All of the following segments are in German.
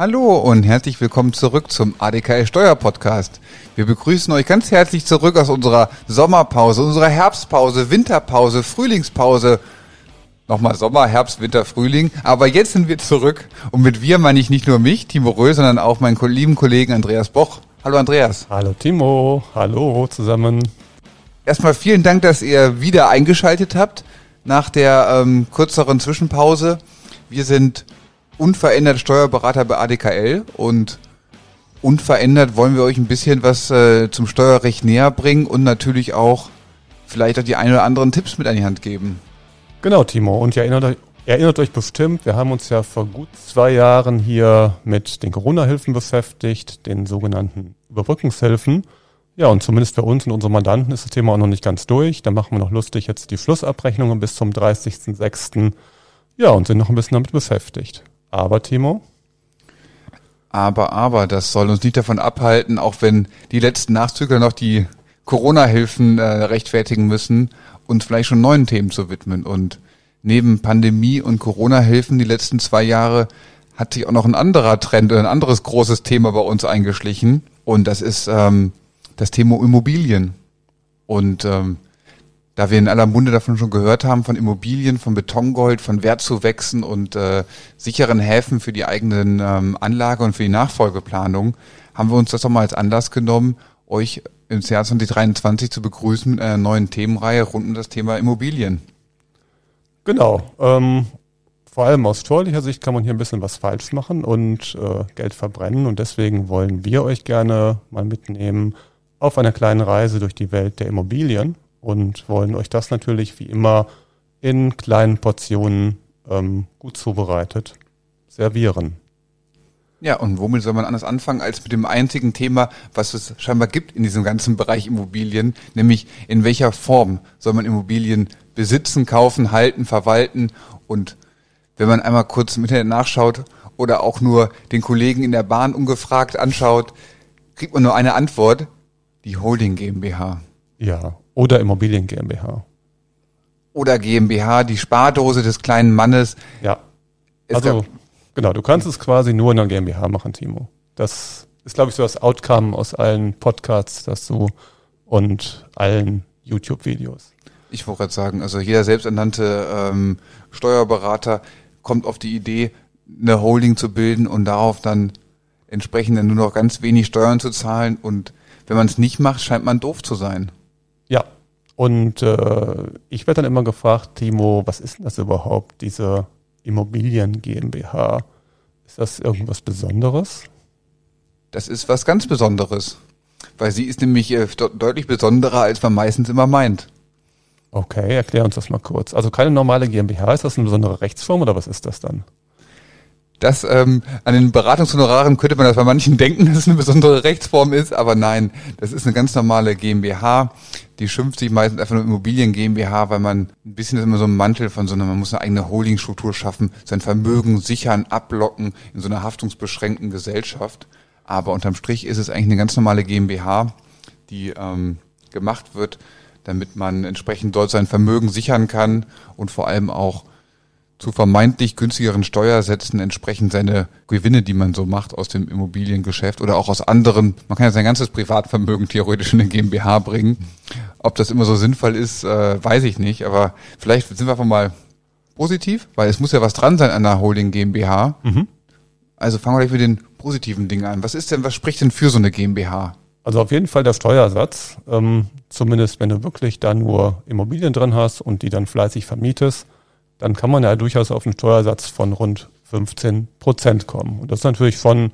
Hallo und herzlich willkommen zurück zum ADKL Steuerpodcast. Wir begrüßen euch ganz herzlich zurück aus unserer Sommerpause, unserer Herbstpause, Winterpause, Frühlingspause. Nochmal Sommer, Herbst, Winter, Frühling. Aber jetzt sind wir zurück. Und mit wir meine ich nicht nur mich, Timo Röhl, sondern auch meinen lieben Kollegen Andreas Boch. Hallo Andreas. Hallo Timo. Hallo zusammen. Erstmal vielen Dank, dass ihr wieder eingeschaltet habt nach der ähm, kürzeren Zwischenpause. Wir sind unverändert Steuerberater bei ADKL und unverändert wollen wir euch ein bisschen was äh, zum Steuerrecht näher bringen und natürlich auch vielleicht auch die ein oder anderen Tipps mit an die Hand geben. Genau, Timo. Und ihr erinnert euch, erinnert euch bestimmt, wir haben uns ja vor gut zwei Jahren hier mit den Corona-Hilfen beschäftigt, den sogenannten Überbrückungshilfen. Ja, und zumindest für uns und unsere Mandanten ist das Thema auch noch nicht ganz durch. Da machen wir noch lustig jetzt die Schlussabrechnungen bis zum 30.06. Ja, und sind noch ein bisschen damit beschäftigt. Aber, Timo? Aber, aber, das soll uns nicht davon abhalten, auch wenn die letzten Nachzügler noch die Corona-Hilfen äh, rechtfertigen müssen, uns vielleicht schon neuen Themen zu widmen. Und neben Pandemie und Corona-Hilfen die letzten zwei Jahre hat sich auch noch ein anderer Trend oder ein anderes großes Thema bei uns eingeschlichen. Und das ist ähm, das Thema Immobilien. Und ähm, da wir in aller Munde davon schon gehört haben, von Immobilien, von Betongold, von Wertzuwächsen und äh, sicheren Häfen für die eigenen ähm, Anlage und für die Nachfolgeplanung, haben wir uns das doch mal als Anlass genommen, euch im Jahr 2023 zu begrüßen mit einer neuen Themenreihe rund um das Thema Immobilien. Genau. Ähm, vor allem aus steuerlicher Sicht kann man hier ein bisschen was falsch machen und äh, Geld verbrennen. Und deswegen wollen wir euch gerne mal mitnehmen auf einer kleinen Reise durch die Welt der Immobilien und wollen euch das natürlich wie immer in kleinen Portionen ähm, gut zubereitet servieren. Ja, und womit soll man anders anfangen als mit dem einzigen Thema, was es scheinbar gibt in diesem ganzen Bereich Immobilien, nämlich in welcher Form soll man Immobilien besitzen, kaufen, halten, verwalten und wenn man einmal kurz im Internet nachschaut oder auch nur den Kollegen in der Bahn ungefragt anschaut, kriegt man nur eine Antwort, die Holding GmbH. Ja, oder Immobilien GmbH. Oder GmbH, die Spardose des kleinen Mannes. Ja. also, genau, du kannst es quasi nur in einer GmbH machen, Timo. Das ist, glaube ich, so das Outcome aus allen Podcasts, das du und allen YouTube-Videos. Ich wollte gerade sagen, also jeder selbsternannte ähm, Steuerberater kommt auf die Idee, eine Holding zu bilden und darauf dann entsprechend dann nur noch ganz wenig Steuern zu zahlen. Und wenn man es nicht macht, scheint man doof zu sein. Ja, und äh, ich werde dann immer gefragt, Timo, was ist denn das überhaupt, diese Immobilien GmbH? Ist das irgendwas Besonderes? Das ist was ganz Besonderes, weil sie ist nämlich äh, deutlich besonderer, als man meistens immer meint. Okay, erklär uns das mal kurz. Also keine normale GmbH, ist das eine besondere Rechtsform oder was ist das dann? Das ähm, an den Beratungshonoraren könnte man das bei manchen denken, dass es eine besondere Rechtsform ist, aber nein, das ist eine ganz normale GmbH. Die schimpft sich meistens einfach nur Immobilien GmbH, weil man ein bisschen ist immer so ein Mantel von so einer, man muss eine eigene Holdingstruktur schaffen, sein Vermögen sichern, ablocken in so einer haftungsbeschränkten Gesellschaft. Aber unterm Strich ist es eigentlich eine ganz normale GmbH, die ähm, gemacht wird, damit man entsprechend dort sein Vermögen sichern kann und vor allem auch zu vermeintlich günstigeren Steuersätzen entsprechend seine Gewinne, die man so macht aus dem Immobiliengeschäft oder auch aus anderen, man kann ja sein ganzes Privatvermögen theoretisch in eine GmbH bringen. Ob das immer so sinnvoll ist, äh, weiß ich nicht, aber vielleicht sind wir einfach mal positiv, weil es muss ja was dran sein an der Holding GmbH. Mhm. Also fangen wir gleich mit den positiven Dingen an. Was ist denn, was spricht denn für so eine GmbH? Also auf jeden Fall der Steuersatz, ähm, zumindest wenn du wirklich da nur Immobilien drin hast und die dann fleißig vermietest dann kann man ja durchaus auf einen Steuersatz von rund 15 Prozent kommen. Und das natürlich von,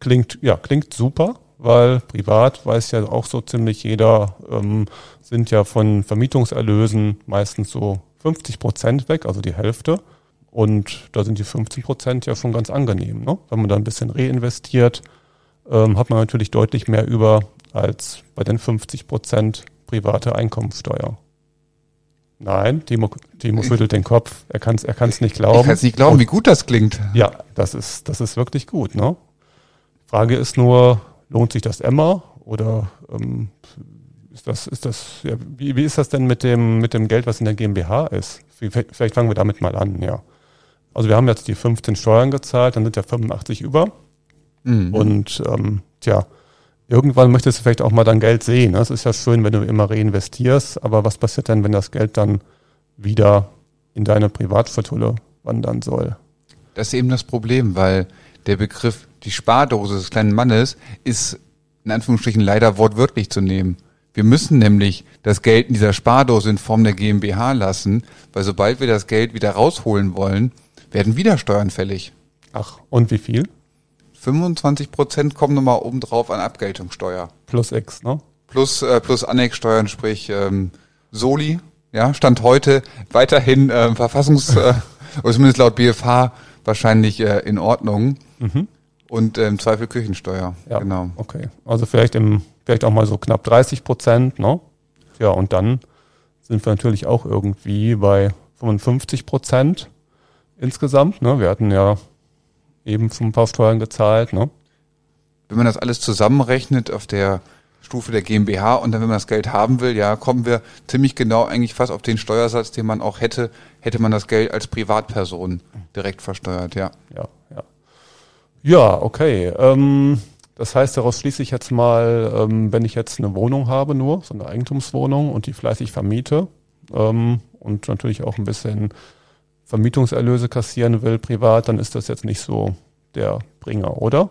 klingt, ja, klingt super, weil privat weiß ja auch so ziemlich jeder, ähm, sind ja von Vermietungserlösen meistens so 50 Prozent weg, also die Hälfte. Und da sind die 15 Prozent ja schon ganz angenehm. Ne? Wenn man da ein bisschen reinvestiert, ähm, hat man natürlich deutlich mehr über als bei den 50 Prozent private Einkommensteuer. Nein, Timo, Timo schüttelt den Kopf. Er kann es er kann's nicht glauben. Ich kann es nicht glauben, Und, wie gut das klingt. Ja, das ist, das ist wirklich gut. Ne? Frage ist nur, lohnt sich das immer? Oder ähm, ist das, ist das, ja, wie, wie ist das denn mit dem, mit dem Geld, was in der GmbH ist? Vielleicht fangen wir damit mal an, ja. Also wir haben jetzt die 15 Steuern gezahlt, dann sind ja 85 über. Mhm. Und ähm, tja, irgendwann möchtest du vielleicht auch mal dein Geld sehen. Es ist ja schön, wenn du immer reinvestierst, aber was passiert denn, wenn das Geld dann wieder in deine Privatschatulle wandern soll? Das ist eben das Problem, weil der Begriff die Spardose des kleinen Mannes ist in Anführungsstrichen leider wortwörtlich zu nehmen. Wir müssen nämlich das Geld in dieser Spardose in Form der GmbH lassen, weil sobald wir das Geld wieder rausholen wollen, werden wieder Steuern fällig. Ach, und wie viel? 25 Prozent kommen nochmal obendrauf an Abgeltungssteuer. Plus X, ne? Plus, äh, plus Annexsteuern, sprich ähm, Soli, ja, Stand heute weiterhin äh, Verfassungs- äh, oder zumindest laut BFH wahrscheinlich äh, in Ordnung. Mhm. Und äh, im Zweifel Küchensteuer. Ja, genau. Okay. Also vielleicht im, vielleicht auch mal so knapp 30 Prozent, ne? Ja, und dann sind wir natürlich auch irgendwie bei 55 Prozent insgesamt. Ne? Wir hatten ja eben ein paar Steuern gezahlt. Ne? Wenn man das alles zusammenrechnet auf der Stufe der GmbH und dann, wenn man das Geld haben will, ja, kommen wir ziemlich genau eigentlich fast auf den Steuersatz, den man auch hätte, hätte man das Geld als Privatperson direkt versteuert, ja. Ja, ja. Ja, okay. Ähm, das heißt, daraus schließe ich jetzt mal, ähm, wenn ich jetzt eine Wohnung habe nur, so eine Eigentumswohnung und die fleißig vermiete ähm, und natürlich auch ein bisschen Vermietungserlöse kassieren will privat, dann ist das jetzt nicht so der Bringer, oder?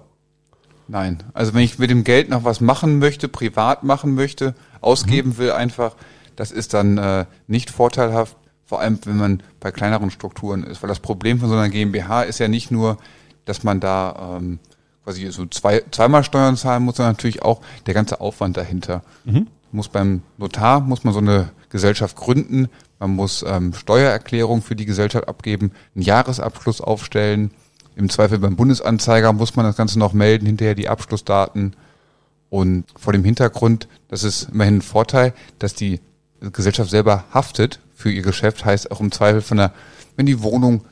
Nein. Also wenn ich mit dem Geld noch was machen möchte, privat machen möchte, ausgeben mhm. will einfach, das ist dann äh, nicht vorteilhaft, vor allem wenn man bei kleineren Strukturen ist. Weil das Problem von so einer GmbH ist ja nicht nur, dass man da ähm, quasi so zwei, zweimal Steuern zahlen muss, sondern natürlich auch der ganze Aufwand dahinter. Mhm. Muss beim Notar, muss man so eine Gesellschaft gründen, man muss ähm, Steuererklärung für die Gesellschaft abgeben, einen Jahresabschluss aufstellen. Im Zweifel beim Bundesanzeiger muss man das Ganze noch melden, hinterher die Abschlussdaten. Und vor dem Hintergrund, das ist immerhin ein Vorteil, dass die Gesellschaft selber haftet für ihr Geschäft, heißt auch im Zweifel von der, wenn die Wohnung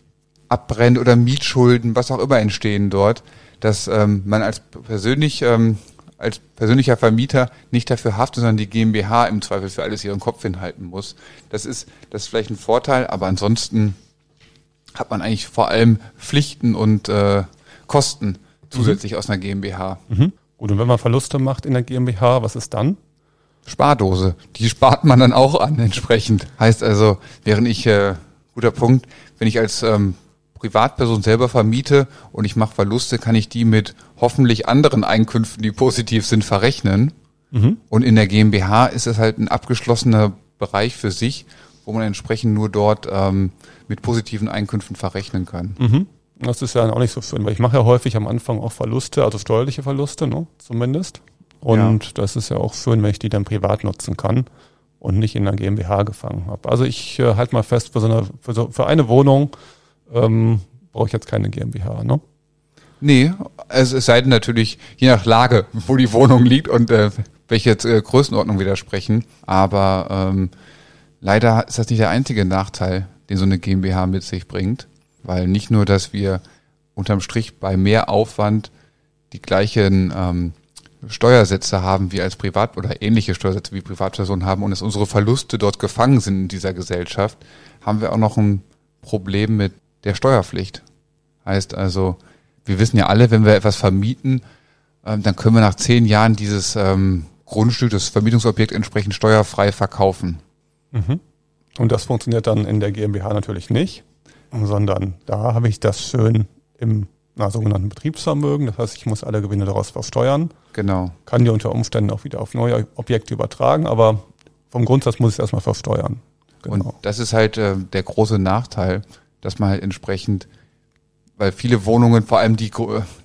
abbrennt oder Mietschulden, was auch immer entstehen dort, dass ähm, man als persönlich ähm, als persönlicher Vermieter nicht dafür haftet, sondern die GmbH im Zweifel für alles ihren Kopf hinhalten muss. Das ist, das ist vielleicht ein Vorteil, aber ansonsten hat man eigentlich vor allem Pflichten und äh, Kosten zusätzlich mhm. aus einer GmbH. Mhm. Gut, und wenn man Verluste macht in der GmbH, was ist dann? Spardose. Die spart man dann auch an entsprechend. Heißt also, während ich, äh, guter Punkt, wenn ich als ähm, Privatperson selber vermiete und ich mache Verluste, kann ich die mit hoffentlich anderen Einkünften, die positiv sind, verrechnen. Mhm. Und in der GmbH ist es halt ein abgeschlossener Bereich für sich, wo man entsprechend nur dort ähm, mit positiven Einkünften verrechnen kann. Mhm. Das ist ja auch nicht so schön, weil ich mache ja häufig am Anfang auch Verluste, also steuerliche Verluste, ne, zumindest. Und ja. das ist ja auch schön, wenn ich die dann privat nutzen kann und nicht in der GmbH gefangen habe. Also ich äh, halte mal fest, für so eine, für, so, für eine Wohnung ähm, brauche ich jetzt keine GmbH, ne? Nee, es, es sei denn natürlich, je nach Lage, wo die Wohnung liegt und äh, welche äh, Größenordnung widersprechen. Aber ähm, leider ist das nicht der einzige Nachteil, den so eine GmbH mit sich bringt. Weil nicht nur, dass wir unterm Strich bei mehr Aufwand die gleichen ähm, Steuersätze haben wie als Privat- oder ähnliche Steuersätze wie Privatpersonen haben und dass unsere Verluste dort gefangen sind in dieser Gesellschaft, haben wir auch noch ein Problem mit der Steuerpflicht. Heißt also, wir wissen ja alle, wenn wir etwas vermieten, ähm, dann können wir nach zehn Jahren dieses ähm, Grundstück, das Vermietungsobjekt entsprechend steuerfrei verkaufen. Mhm. Und das funktioniert dann in der GmbH natürlich nicht, sondern da habe ich das schön im na, sogenannten Betriebsvermögen. Das heißt, ich muss alle Gewinne daraus versteuern. Genau. Kann die unter Umständen auch wieder auf neue Objekte übertragen, aber vom Grundsatz muss ich es erstmal versteuern. Genau. Und das ist halt äh, der große Nachteil, dass man halt entsprechend, weil viele Wohnungen, vor allem die,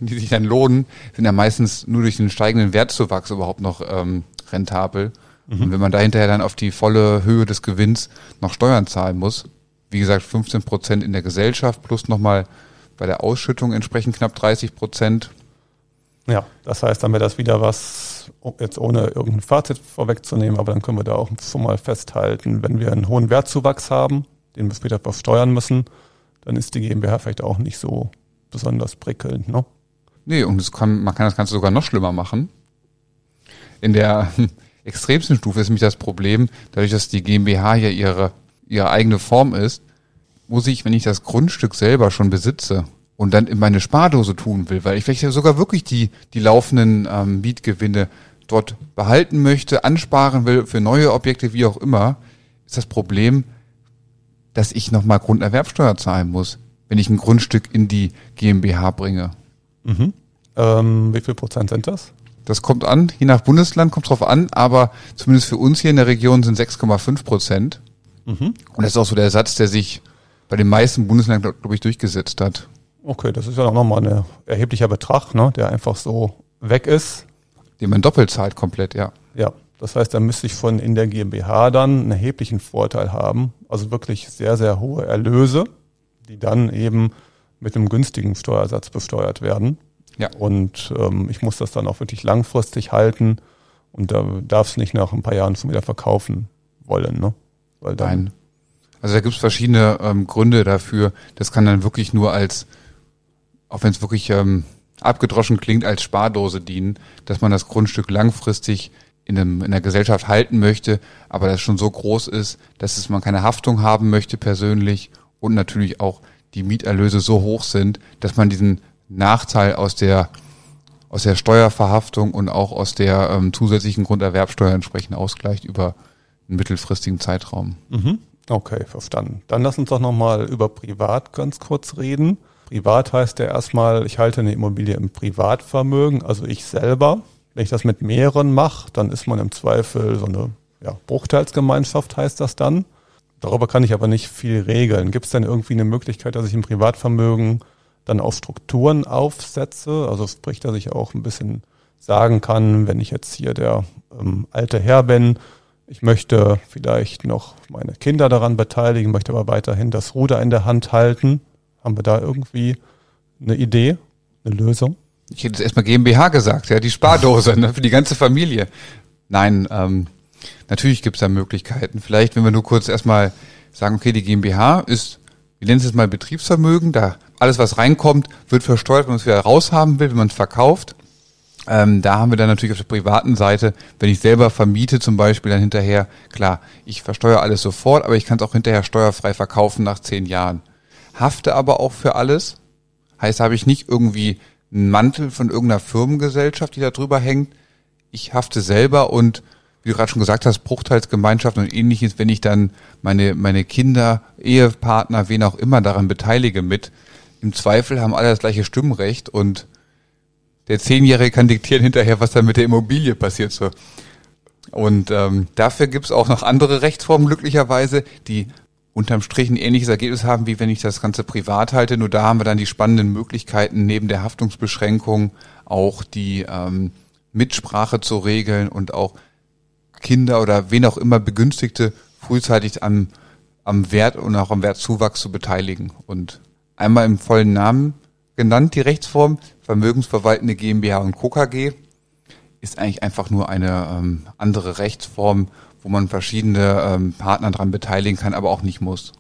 die sich dann lohnen, sind ja meistens nur durch den steigenden Wertzuwachs überhaupt noch ähm, rentabel. Mhm. Und wenn man da hinterher dann auf die volle Höhe des Gewinns noch Steuern zahlen muss, wie gesagt 15 Prozent in der Gesellschaft plus nochmal bei der Ausschüttung entsprechend knapp 30 Prozent. Ja, das heißt, dann wäre das wieder was, jetzt ohne irgendein Fazit vorwegzunehmen, aber dann können wir da auch schon mal festhalten, wenn wir einen hohen Wertzuwachs haben, den wir später versteuern müssen, dann ist die GmbH vielleicht auch nicht so besonders prickelnd, ne? Nee, und kann, man kann das Ganze sogar noch schlimmer machen. In der extremsten Stufe ist nämlich das Problem, dadurch, dass die GmbH ja ihre, ihre eigene Form ist, muss ich, wenn ich das Grundstück selber schon besitze und dann in meine Spardose tun will, weil ich vielleicht sogar wirklich die, die laufenden ähm, Mietgewinne dort behalten möchte, ansparen will für neue Objekte, wie auch immer, ist das Problem, dass ich nochmal Grunderwerbsteuer zahlen muss, wenn ich ein Grundstück in die GmbH bringe. Mhm. Ähm, wie viel Prozent sind das? Das kommt an, je nach Bundesland kommt drauf an, aber zumindest für uns hier in der Region sind 6,5 Prozent. Mhm. Und das ist auch so der Satz, der sich bei den meisten Bundesländern, glaube ich, durchgesetzt hat. Okay, das ist ja auch nochmal ein erheblicher Betrag, ne, der einfach so weg ist. Den man doppelt zahlt komplett, ja. Ja, das heißt, da müsste ich von in der GmbH dann einen erheblichen Vorteil haben. Also wirklich sehr, sehr hohe Erlöse, die dann eben mit einem günstigen Steuersatz besteuert werden. Ja. Und ähm, ich muss das dann auch wirklich langfristig halten und da darf es nicht nach ein paar Jahren schon wieder verkaufen wollen, ne? Weil dann Nein. Also da gibt es verschiedene ähm, Gründe dafür. Das kann dann wirklich nur als auch wenn es wirklich ähm, abgedroschen klingt, als Spardose dienen, dass man das Grundstück langfristig in, einem, in der Gesellschaft halten möchte, aber das schon so groß ist, dass es man keine Haftung haben möchte persönlich und natürlich auch die Mieterlöse so hoch sind, dass man diesen Nachteil aus der aus der Steuerverhaftung und auch aus der ähm, zusätzlichen Grunderwerbsteuer entsprechend ausgleicht über einen mittelfristigen Zeitraum. Mhm. Okay, verstanden. Dann lass uns doch nochmal über Privat ganz kurz reden. Privat heißt ja erstmal, ich halte eine Immobilie im Privatvermögen, also ich selber. Wenn ich das mit mehreren mache, dann ist man im Zweifel so eine ja, Bruchteilsgemeinschaft, heißt das dann. Darüber kann ich aber nicht viel regeln. Gibt es denn irgendwie eine Möglichkeit, dass ich im Privatvermögen dann auch Strukturen aufsetze? Also sprich, dass ich auch ein bisschen sagen kann, wenn ich jetzt hier der ähm, alte Herr bin, ich möchte vielleicht noch meine Kinder daran beteiligen, möchte aber weiterhin das Ruder in der Hand halten. Haben wir da irgendwie eine Idee, eine Lösung? Ich hätte jetzt erstmal GmbH gesagt, ja, die Spardose ne, für die ganze Familie. Nein, ähm, natürlich gibt es da Möglichkeiten. Vielleicht, wenn wir nur kurz erstmal sagen, okay, die GmbH ist, wir nennen es jetzt mal Betriebsvermögen, da alles, was reinkommt, wird versteuert, wenn man es wieder raushaben will, wenn man es verkauft. Ähm, da haben wir dann natürlich auf der privaten Seite, wenn ich selber vermiete zum Beispiel, dann hinterher, klar, ich versteuere alles sofort, aber ich kann es auch hinterher steuerfrei verkaufen nach zehn Jahren hafte aber auch für alles. Heißt, habe ich nicht irgendwie einen Mantel von irgendeiner Firmengesellschaft, die da drüber hängt. Ich hafte selber und wie du gerade schon gesagt hast, Bruchteilsgemeinschaft und ähnliches, wenn ich dann meine, meine Kinder, Ehepartner, wen auch immer daran beteilige mit. Im Zweifel haben alle das gleiche Stimmrecht und der Zehnjährige kann diktieren hinterher, was da mit der Immobilie passiert. So. Und ähm, dafür gibt's auch noch andere Rechtsformen glücklicherweise, die unterm Strich ein ähnliches Ergebnis haben, wie wenn ich das Ganze privat halte. Nur da haben wir dann die spannenden Möglichkeiten, neben der Haftungsbeschränkung auch die ähm, Mitsprache zu regeln und auch Kinder oder wen auch immer Begünstigte frühzeitig am, am Wert und auch am Wertzuwachs zu beteiligen. Und einmal im vollen Namen genannt, die Rechtsform, vermögensverwaltende GmbH und Co. KG, ist eigentlich einfach nur eine ähm, andere Rechtsform wo man verschiedene ähm, Partner dran beteiligen kann, aber auch nicht muss.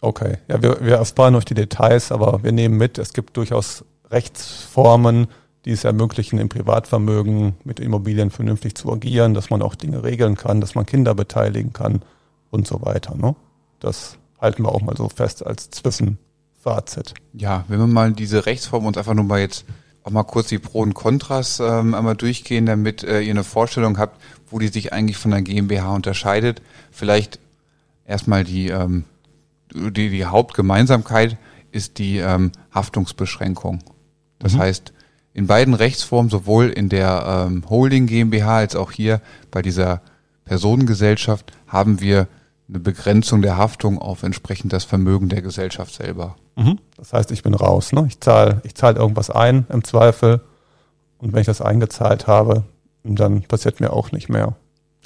Okay, ja, wir, wir ersparen euch die Details, aber wir nehmen mit, es gibt durchaus Rechtsformen, die es ermöglichen, im Privatvermögen mit Immobilien vernünftig zu agieren, dass man auch Dinge regeln kann, dass man Kinder beteiligen kann und so weiter. Ne? Das halten wir auch mal so fest als Zwischenfazit. Ja, wenn wir mal diese Rechtsform uns einfach nur mal jetzt auch mal kurz die Pro und Kontras ähm, einmal durchgehen, damit äh, ihr eine Vorstellung habt, wo die sich eigentlich von der GmbH unterscheidet. Vielleicht erstmal die, ähm, die, die Hauptgemeinsamkeit ist die ähm, Haftungsbeschränkung. Das mhm. heißt, in beiden Rechtsformen, sowohl in der ähm, Holding GmbH als auch hier bei dieser Personengesellschaft, haben wir eine Begrenzung der Haftung auf entsprechend das Vermögen der Gesellschaft selber. Mhm. Das heißt, ich bin raus. Ne? Ich zahle ich zahl irgendwas ein im Zweifel und wenn ich das eingezahlt habe, dann passiert mir auch nicht mehr.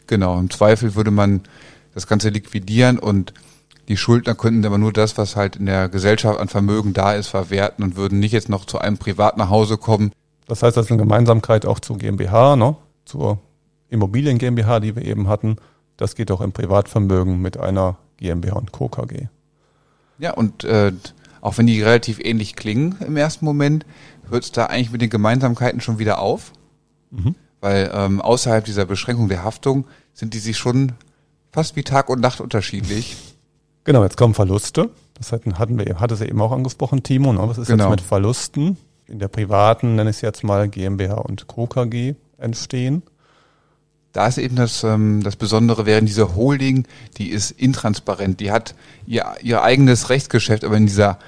Genau, im Zweifel würde man das Ganze liquidieren und die Schuldner könnten aber nur das, was halt in der Gesellschaft an Vermögen da ist, verwerten und würden nicht jetzt noch zu einem Privat nach Hause kommen. Das heißt, das ist eine Gemeinsamkeit auch zur GmbH, ne? zur Immobilien GmbH, die wir eben hatten. Das geht auch im Privatvermögen mit einer GmbH und Co. KG. Ja, und äh, auch wenn die relativ ähnlich klingen im ersten Moment, hört es da eigentlich mit den Gemeinsamkeiten schon wieder auf. Mhm weil ähm, außerhalb dieser Beschränkung der Haftung sind die sich schon fast wie Tag und Nacht unterschiedlich. Genau, jetzt kommen Verluste. Das hatten wir, hatte sie eben auch angesprochen, Timo. Ne? Was ist genau. jetzt mit Verlusten in der privaten, nenne ich es jetzt mal, GmbH und Co. KG entstehen? Da ist eben das, ähm, das Besondere während dieser Holding, die ist intransparent, die hat ihr, ihr eigenes Rechtsgeschäft, aber in dieser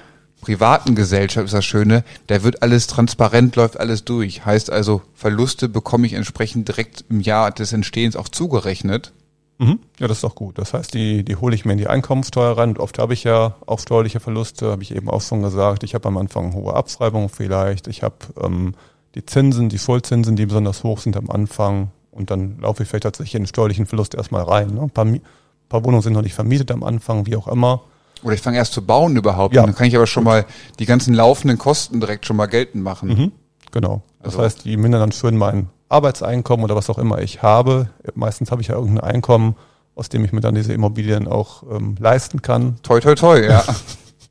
privaten Gesellschaft ist das Schöne, da wird alles transparent, läuft alles durch. Heißt also, Verluste bekomme ich entsprechend direkt im Jahr des Entstehens auch zugerechnet. Mhm. Ja, das ist doch gut. Das heißt, die, die hole ich mir in die Einkommensteuer rein. Und oft habe ich ja auch steuerliche Verluste, habe ich eben auch schon gesagt. Ich habe am Anfang hohe Abschreibungen vielleicht. Ich habe ähm, die Zinsen, die Vollzinsen, die besonders hoch sind am Anfang. Und dann laufe ich vielleicht tatsächlich in den steuerlichen Verlust erstmal rein. Ne? Ein paar, ein paar Wohnungen sind noch nicht vermietet am Anfang, wie auch immer. Oder ich fange erst zu bauen überhaupt. Ja. Dann kann ich aber schon mal die ganzen laufenden Kosten direkt schon mal geltend machen. Mhm. Genau. Das also. heißt, die mindern dann schön mein Arbeitseinkommen oder was auch immer ich habe. Meistens habe ich ja irgendein Einkommen, aus dem ich mir dann diese Immobilien auch ähm, leisten kann. Toi, toi, toi, ja.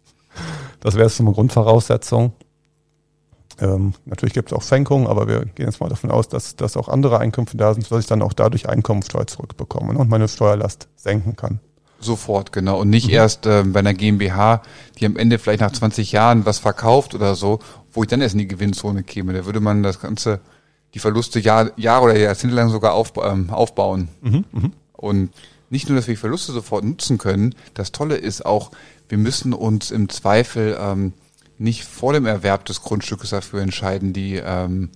das wäre so eine Grundvoraussetzung. Ähm, natürlich gibt es auch Schenkungen, aber wir gehen jetzt mal davon aus, dass, dass auch andere Einkünfte da sind, dass ich dann auch dadurch Einkommensteuer zurückbekomme und meine Steuerlast senken kann. Sofort, genau. Und nicht mhm. erst ähm, bei einer GmbH, die am Ende vielleicht nach 20 Jahren was verkauft oder so, wo ich dann erst in die Gewinnzone käme. Da würde man das Ganze, die Verluste Jahr, Jahre oder Jahrzehnte lang sogar auf, ähm, aufbauen. Mhm, mh. Und nicht nur, dass wir die Verluste sofort nutzen können, das Tolle ist auch, wir müssen uns im Zweifel ähm, nicht vor dem Erwerb des Grundstückes dafür entscheiden, die, ähm,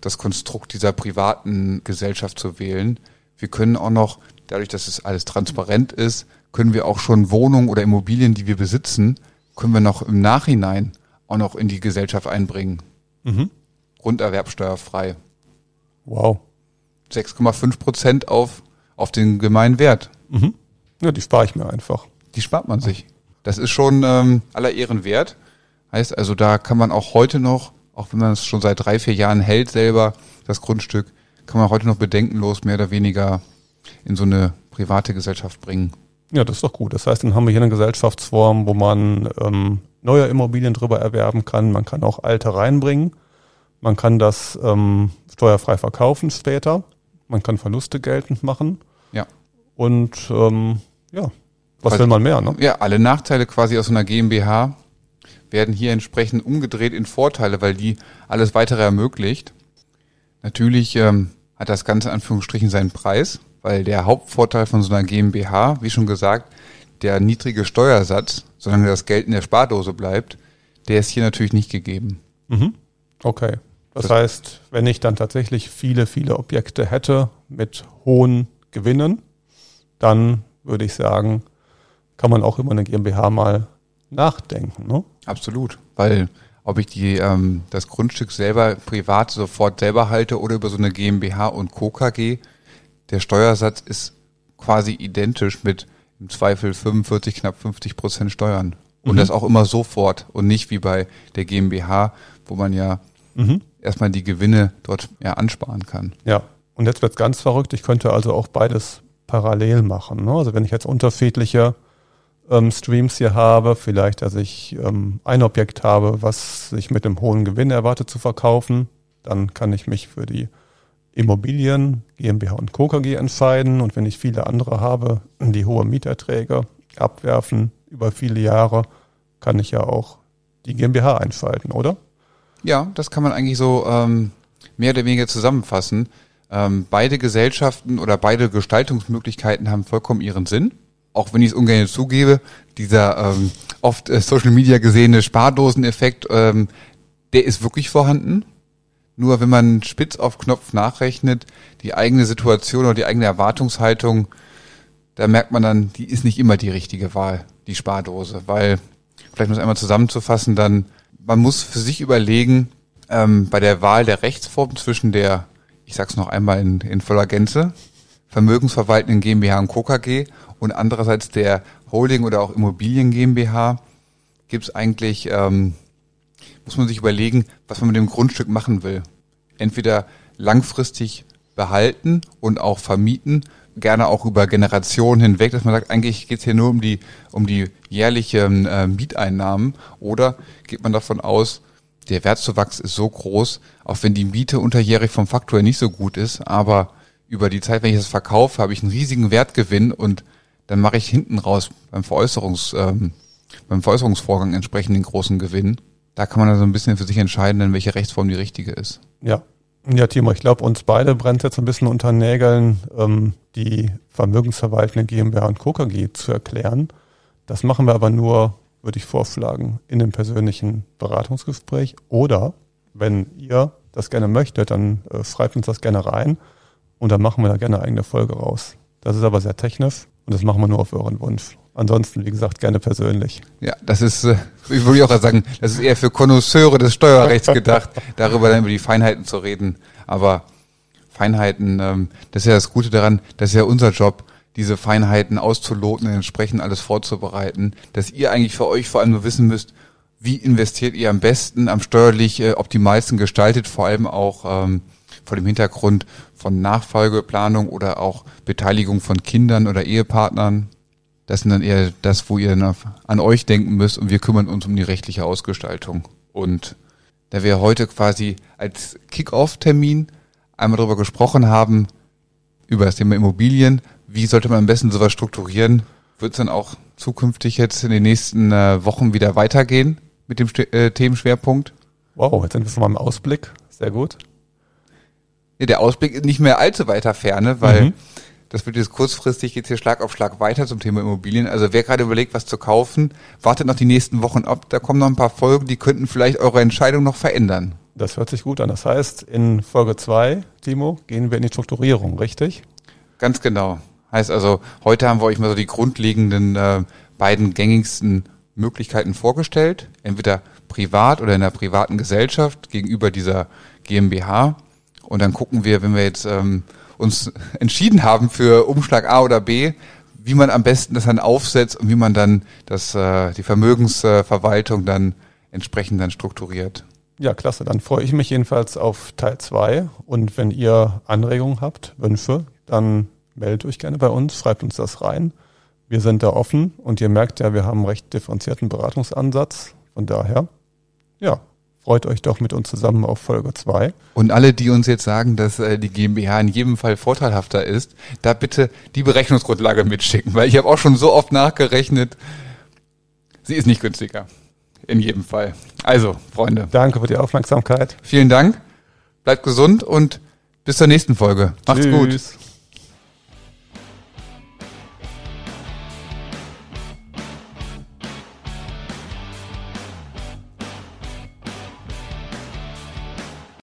das Konstrukt dieser privaten Gesellschaft zu wählen. Wir können auch noch, dadurch, dass es alles transparent ist, können wir auch schon Wohnungen oder Immobilien, die wir besitzen, können wir noch im Nachhinein auch noch in die Gesellschaft einbringen. Mhm. Grunderwerbsteuerfrei. Wow. 6,5 Prozent auf, auf den gemeinen Wert. Mhm. Ja, die spare ich mir einfach. Die spart man sich. Das ist schon ähm, aller Ehren wert. Heißt also, da kann man auch heute noch, auch wenn man es schon seit drei, vier Jahren hält selber, das Grundstück, kann man heute noch bedenkenlos mehr oder weniger in so eine private Gesellschaft bringen. Ja, das ist doch gut. Das heißt, dann haben wir hier eine Gesellschaftsform, wo man ähm, neue Immobilien drüber erwerben kann. Man kann auch alte reinbringen. Man kann das ähm, steuerfrei verkaufen später. Man kann Verluste geltend machen. Ja. Und ähm, ja, was also, will man mehr? Ne? Ja, alle Nachteile quasi aus einer GmbH werden hier entsprechend umgedreht in Vorteile, weil die alles weitere ermöglicht. Natürlich ähm, hat das Ganze in Anführungsstrichen seinen Preis, weil der Hauptvorteil von so einer GmbH, wie schon gesagt, der niedrige Steuersatz, solange das Geld in der Spardose bleibt, der ist hier natürlich nicht gegeben. Mhm. Okay. Das, das heißt, wenn ich dann tatsächlich viele, viele Objekte hätte mit hohen Gewinnen, dann würde ich sagen, kann man auch immer eine GmbH mal nachdenken. Ne? Absolut, weil ob ich die, ähm, das Grundstück selber privat sofort selber halte oder über so eine GmbH und Co. KG, der Steuersatz ist quasi identisch mit im Zweifel 45, knapp 50 Prozent Steuern. Und mhm. das auch immer sofort und nicht wie bei der GmbH, wo man ja mhm. erstmal die Gewinne dort ja ansparen kann. Ja, und jetzt wird's ganz verrückt. Ich könnte also auch beides parallel machen. Ne? Also wenn ich jetzt unterschiedliche ähm, Streams hier habe, vielleicht, dass ich ähm, ein Objekt habe, was sich mit einem hohen Gewinn erwartet zu verkaufen, dann kann ich mich für die Immobilien, GmbH und Co. KG entscheiden. Und wenn ich viele andere habe, die hohe Mieterträge abwerfen über viele Jahre, kann ich ja auch die GmbH einschalten, oder? Ja, das kann man eigentlich so ähm, mehr oder weniger zusammenfassen. Ähm, beide Gesellschaften oder beide Gestaltungsmöglichkeiten haben vollkommen ihren Sinn auch wenn ich es ungern zugebe, dieser ähm, oft äh, Social Media gesehene Spardoseneffekt, ähm, der ist wirklich vorhanden. Nur wenn man spitz auf Knopf nachrechnet, die eigene Situation oder die eigene Erwartungshaltung, da merkt man dann, die ist nicht immer die richtige Wahl, die Spardose. Weil, vielleicht muss einmal zusammenzufassen, dann, man muss für sich überlegen, ähm, bei der Wahl der Rechtsform zwischen der, ich sag's noch einmal in, in voller Gänze, vermögensverwaltenden GmbH und Co. KG und andererseits der Holding oder auch Immobilien GmbH gibt es eigentlich, ähm, muss man sich überlegen, was man mit dem Grundstück machen will. Entweder langfristig behalten und auch vermieten, gerne auch über Generationen hinweg, dass man sagt, eigentlich geht es hier nur um die, um die jährlichen äh, Mieteinnahmen oder geht man davon aus, der Wertzuwachs ist so groß, auch wenn die Miete unterjährig vom Faktor nicht so gut ist, aber über die Zeit, wenn ich das verkaufe, habe ich einen riesigen Wertgewinn und dann mache ich hinten raus beim Veräußerungs, ähm, beim Veräußerungsvorgang entsprechend den großen Gewinn. Da kann man dann so ein bisschen für sich entscheiden, in welche Rechtsform die richtige ist. Ja. Ja, Timo, ich glaube, uns beide brennt jetzt ein bisschen unter Nägeln, ähm, die vermögensverwaltende GmbH und Co. KG zu erklären. Das machen wir aber nur, würde ich vorschlagen, in einem persönlichen Beratungsgespräch. Oder wenn ihr das gerne möchtet, dann äh, schreibt uns das gerne rein und dann machen wir da gerne eine eigene Folge raus. Das ist aber sehr technisch und das machen wir nur auf euren Wunsch. Ansonsten, wie gesagt, gerne persönlich. Ja, das ist, äh, ich würde auch sagen, das ist eher für Konnoisseure des Steuerrechts gedacht, darüber dann über die Feinheiten zu reden. Aber Feinheiten, ähm, das ist ja das Gute daran, das ist ja unser Job, diese Feinheiten auszuloten und entsprechend alles vorzubereiten, dass ihr eigentlich für euch vor allem nur wissen müsst, wie investiert ihr am besten, am steuerlich äh, optimalsten gestaltet, vor allem auch ähm, vor dem Hintergrund von Nachfolgeplanung oder auch Beteiligung von Kindern oder Ehepartnern. Das sind dann eher das, wo ihr an euch denken müsst und wir kümmern uns um die rechtliche Ausgestaltung. Und da wir heute quasi als Kick-Off-Termin einmal darüber gesprochen haben, über das Thema Immobilien, wie sollte man am besten sowas strukturieren, wird es dann auch zukünftig jetzt in den nächsten äh, Wochen wieder weitergehen mit dem äh, Themenschwerpunkt. Wow, jetzt sind wir schon mal im Ausblick. Sehr gut. Ja, der Ausblick ist nicht mehr allzu weiter Ferne, weil mhm. das wird jetzt kurzfristig jetzt hier Schlag auf Schlag weiter zum Thema Immobilien. Also wer gerade überlegt, was zu kaufen, wartet noch die nächsten Wochen ab. Da kommen noch ein paar Folgen, die könnten vielleicht eure Entscheidung noch verändern. Das hört sich gut an. Das heißt, in Folge zwei, Timo, gehen wir in die Strukturierung, richtig? Ganz genau. Heißt also, heute haben wir euch mal so die grundlegenden äh, beiden gängigsten Möglichkeiten vorgestellt. Entweder privat oder in einer privaten Gesellschaft gegenüber dieser GmbH und dann gucken wir, wenn wir jetzt ähm, uns entschieden haben für Umschlag A oder B, wie man am besten das dann aufsetzt und wie man dann das, äh, die Vermögensverwaltung dann entsprechend dann strukturiert. Ja, klasse. Dann freue ich mich jedenfalls auf Teil zwei Und wenn ihr Anregungen habt, Wünsche, dann meldet euch gerne bei uns, schreibt uns das rein. Wir sind da offen und ihr merkt ja, wir haben einen recht differenzierten Beratungsansatz. Von daher, ja, freut euch doch mit uns zusammen auf Folge 2. Und alle, die uns jetzt sagen, dass äh, die GmbH in jedem Fall vorteilhafter ist, da bitte die Berechnungsgrundlage mitschicken, weil ich habe auch schon so oft nachgerechnet, sie ist nicht günstiger. In jedem Fall. Also, Freunde. Danke für die Aufmerksamkeit. Vielen Dank. Bleibt gesund und bis zur nächsten Folge. Macht's Tschüss. gut.